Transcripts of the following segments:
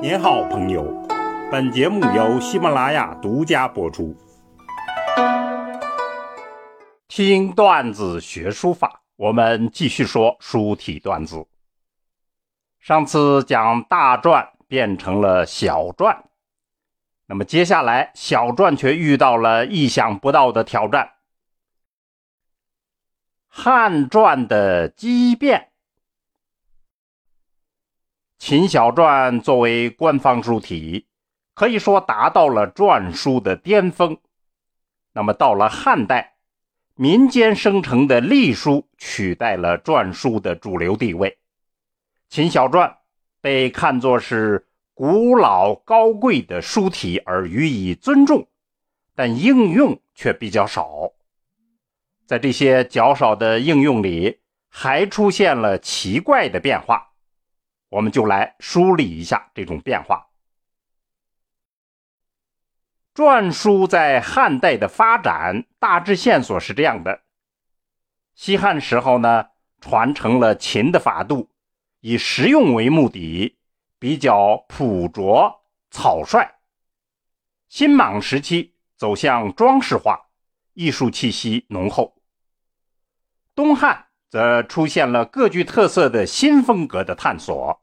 您好，朋友。本节目由喜马拉雅独家播出。听段子学书法，我们继续说书体段子。上次讲大篆变成了小篆，那么接下来小篆却遇到了意想不到的挑战——汉篆的畸变。秦小篆作为官方书体，可以说达到了篆书的巅峰。那么到了汉代，民间生成的隶书取代了篆书的主流地位。秦小篆被看作是古老高贵的书体而予以尊重，但应用却比较少。在这些较少的应用里，还出现了奇怪的变化。我们就来梳理一下这种变化。篆书在汉代的发展大致线索是这样的：西汉时候呢，传承了秦的法度，以实用为目的，比较朴拙草率。新莽时期走向装饰化，艺术气息浓厚。东汉。则出现了各具特色的新风格的探索。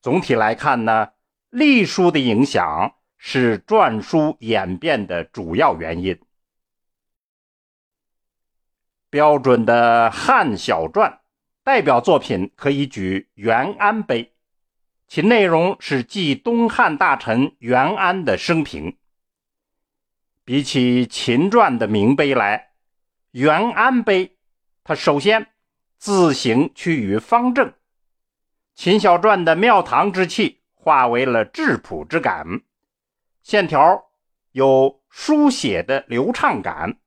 总体来看呢，隶书的影响是篆书演变的主要原因。标准的汉小篆代表作品可以举《元安碑》，其内容是记东汉大臣元安的生平。比起秦篆的名碑来，《元安碑》。他首先字形趋于方正，秦小篆的庙堂之气化为了质朴之感，线条有书写的流畅感，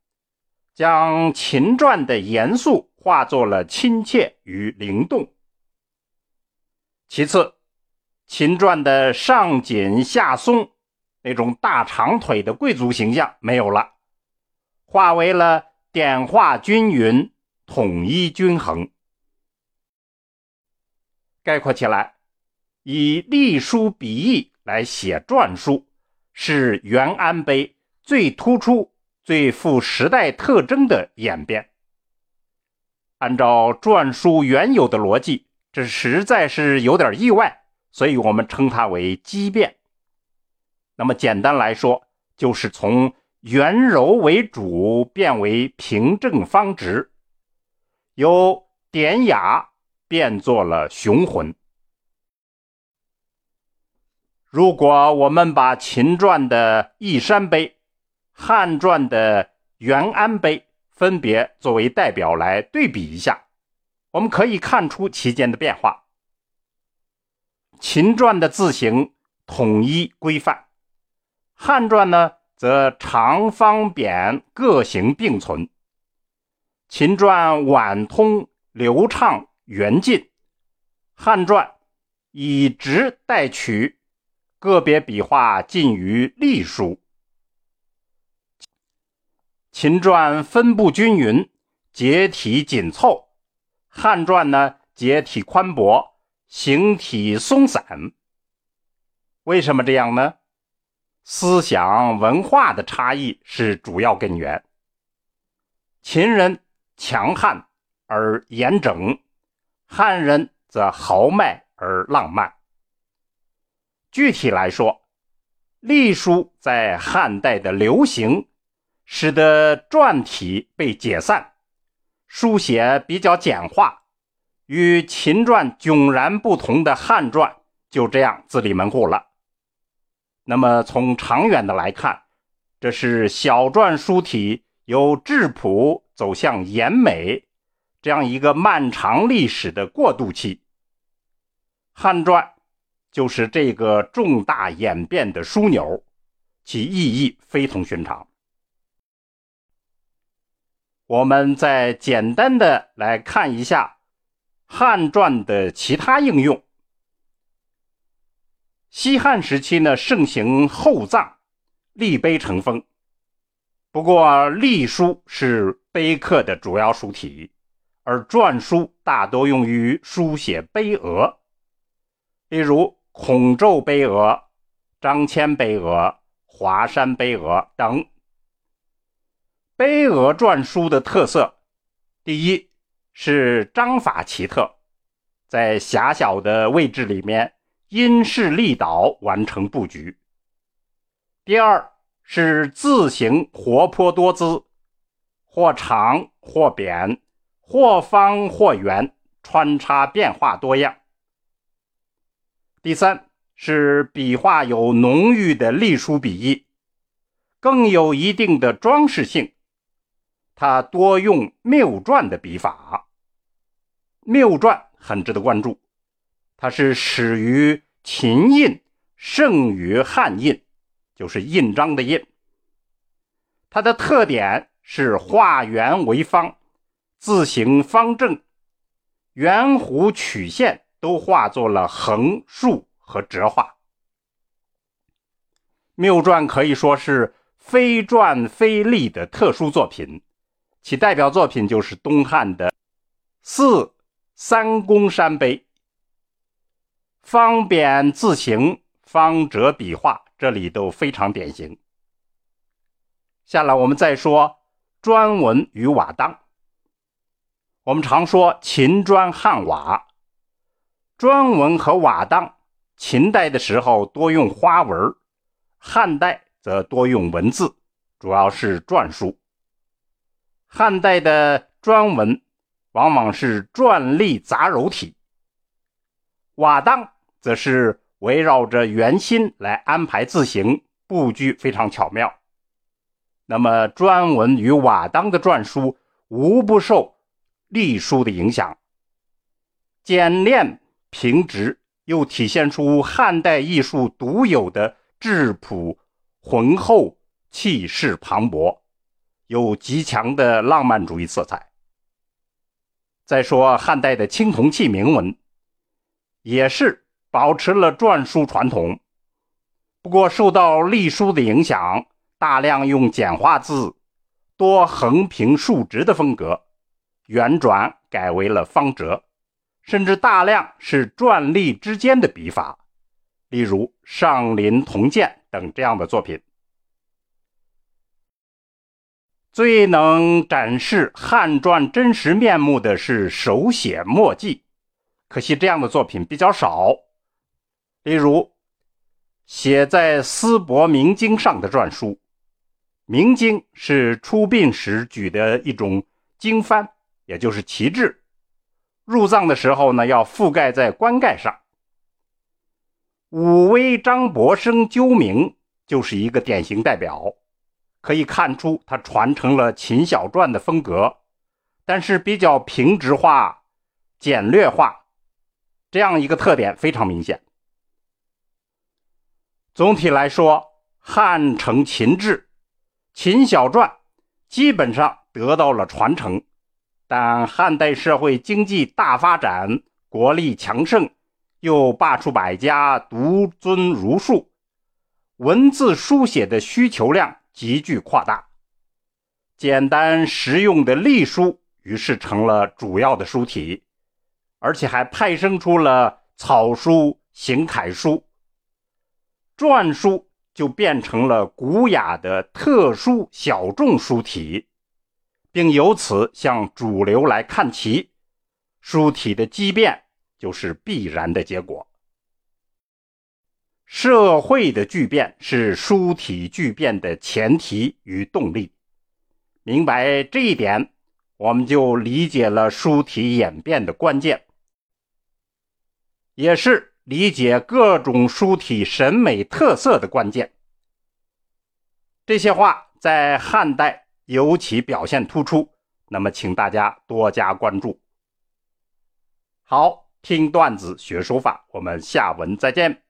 将秦篆的严肃化作了亲切与灵动。其次，秦篆的上紧下松那种大长腿的贵族形象没有了，化为了点画均匀。统一均衡。概括起来，以隶书笔意来写篆书，是元安碑最突出、最富时代特征的演变。按照篆书原有的逻辑，这实在是有点意外，所以我们称它为畸变。那么简单来说，就是从圆柔为主变为平正方直。由典雅变作了雄浑。如果我们把秦篆的义山碑、汉篆的元安碑分别作为代表来对比一下，我们可以看出其间的变化。秦篆的字形统一规范，汉篆呢则长方扁各形并存。秦篆婉通流畅圆劲，汉篆以直代曲，个别笔画近于隶书。秦篆分布均匀，结体紧凑；汉篆呢，结体宽博，形体松散。为什么这样呢？思想文化的差异是主要根源。秦人。强悍而严整，汉人则豪迈而浪漫。具体来说，隶书在汉代的流行，使得篆体被解散，书写比较简化，与秦篆迥然不同的汉篆就这样自立门户了。那么从长远的来看，这是小篆书体由质朴。走向延美这样一个漫长历史的过渡期，汉篆就是这个重大演变的枢纽，其意义非同寻常。我们再简单的来看一下汉篆的其他应用。西汉时期呢，盛行厚葬，立碑成风。不过，隶书是碑刻的主要书体，而篆书大多用于书写碑额。例如，孔宙碑额、张骞碑额、华山碑额等。碑额篆书的特色，第一是章法奇特，在狭小的位置里面因势利导完成布局。第二是字形活泼多姿，或长或扁，或方或圆，穿插变化多样。第三是笔画有浓郁的隶书笔意，更有一定的装饰性。它多用谬篆的笔法，谬篆很值得关注。它是始于秦印，盛于汉印，就是印章的印。它的特点是画圆为方，字形方正，圆弧曲线。都化作了横竖和折画。谬篆可以说是非篆非隶的特殊作品，其代表作品就是东汉的四三公山碑。方扁字形、方折笔画，这里都非常典型。下来我们再说砖文与瓦当。我们常说秦砖汉瓦。砖文和瓦当，秦代的时候多用花纹，汉代则多用文字，主要是篆书。汉代的砖文往往是篆隶杂糅体，瓦当则是围绕着圆心来安排字形，布局非常巧妙。那么砖文与瓦当的篆书无不受隶书的影响，简练。平直又体现出汉代艺术独有的质朴、浑厚、气势磅礴，有极强的浪漫主义色彩。再说汉代的青铜器铭文，也是保持了篆书传统，不过受到隶书的影响，大量用简化字，多横平竖直的风格，圆转改为了方折。甚至大量是篆隶之间的笔法，例如《上林铜鉴》等这样的作品。最能展示汉篆真实面目的是手写墨迹，可惜这样的作品比较少。例如，写在丝帛明经上的篆书，明经是出殡时举的一种经幡，也就是旗帜。入葬的时候呢，要覆盖在棺盖上。武威张伯生鸠明就是一个典型代表，可以看出他传承了秦小篆的风格，但是比较平直化、简略化，这样一个特点非常明显。总体来说，汉承秦制，秦小篆基本上得到了传承。但汉代社会经济大发展，国力强盛，又罢黜百家，独尊儒术，文字书写的需求量急剧扩大，简单实用的隶书于是成了主要的书体，而且还派生出了草书、行楷书，篆书就变成了古雅的特殊小众书体。并由此向主流来看齐，书体的畸变就是必然的结果。社会的巨变是书体巨变的前提与动力。明白这一点，我们就理解了书体演变的关键，也是理解各种书体审美特色的关键。这些话在汉代。尤其表现突出，那么请大家多加关注。好，听段子学书法，我们下文再见。